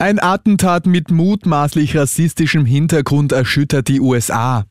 Ein Attentat mit mutmaßlich rassistischem Hintergrund erschüttert die USA.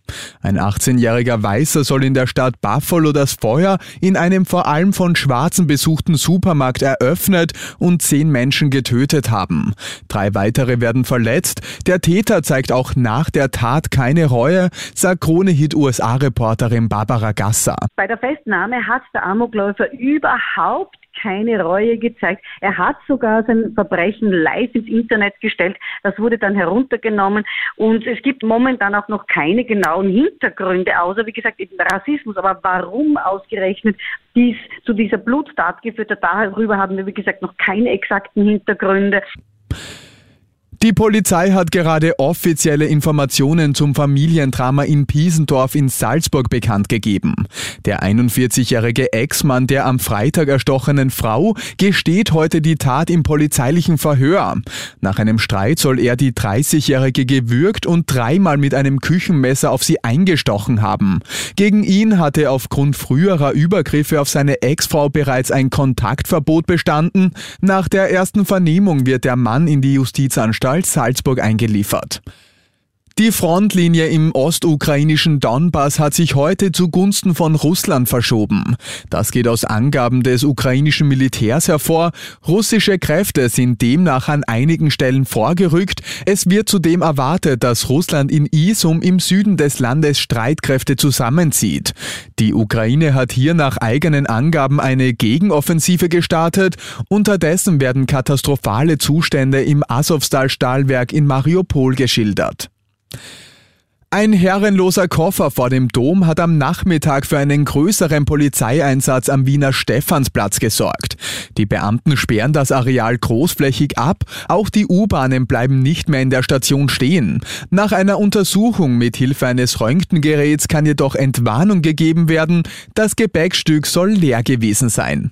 Ein 18-jähriger Weißer soll in der Stadt Buffalo das Feuer in einem vor allem von Schwarzen besuchten Supermarkt eröffnet und zehn Menschen getötet haben. Drei weitere werden verletzt. Der Täter zeigt auch nach der Tat keine Reue, sagt Krone-Hit USA-Reporterin Barbara Gasser. Bei der Festnahme hat der Amokläufer überhaupt keine Reue gezeigt. Er hat sogar sein Verbrechen live ins Internet gestellt. Das wurde dann heruntergenommen und es gibt momentan auch noch keine genauen Hintergründe, außer wie gesagt eben Rassismus. Aber warum ausgerechnet dies zu dieser Bluttat geführt hat, darüber haben wir wie gesagt noch keine exakten Hintergründe. Die Polizei hat gerade offizielle Informationen zum Familiendrama in Piesendorf in Salzburg bekannt gegeben. Der 41-jährige Ex-Mann der am Freitag erstochenen Frau gesteht heute die Tat im polizeilichen Verhör. Nach einem Streit soll er die 30-jährige gewürgt und dreimal mit einem Küchenmesser auf sie eingestochen haben. Gegen ihn hatte aufgrund früherer Übergriffe auf seine Ex-Frau bereits ein Kontaktverbot bestanden. Nach der ersten Vernehmung wird der Mann in die Justizanstalt Anstalt Salzburg eingeliefert. Die Frontlinie im ostukrainischen Donbass hat sich heute zugunsten von Russland verschoben. Das geht aus Angaben des ukrainischen Militärs hervor. Russische Kräfte sind demnach an einigen Stellen vorgerückt. Es wird zudem erwartet, dass Russland in Isum im Süden des Landes Streitkräfte zusammenzieht. Die Ukraine hat hier nach eigenen Angaben eine Gegenoffensive gestartet. Unterdessen werden katastrophale Zustände im Asowstal-Stahlwerk in Mariupol geschildert. Ein herrenloser Koffer vor dem Dom hat am Nachmittag für einen größeren Polizeieinsatz am Wiener Stephansplatz gesorgt. Die Beamten sperren das Areal großflächig ab, auch die U-Bahnen bleiben nicht mehr in der Station stehen. Nach einer Untersuchung mit Hilfe eines Röntgengeräts kann jedoch Entwarnung gegeben werden, das Gepäckstück soll leer gewesen sein.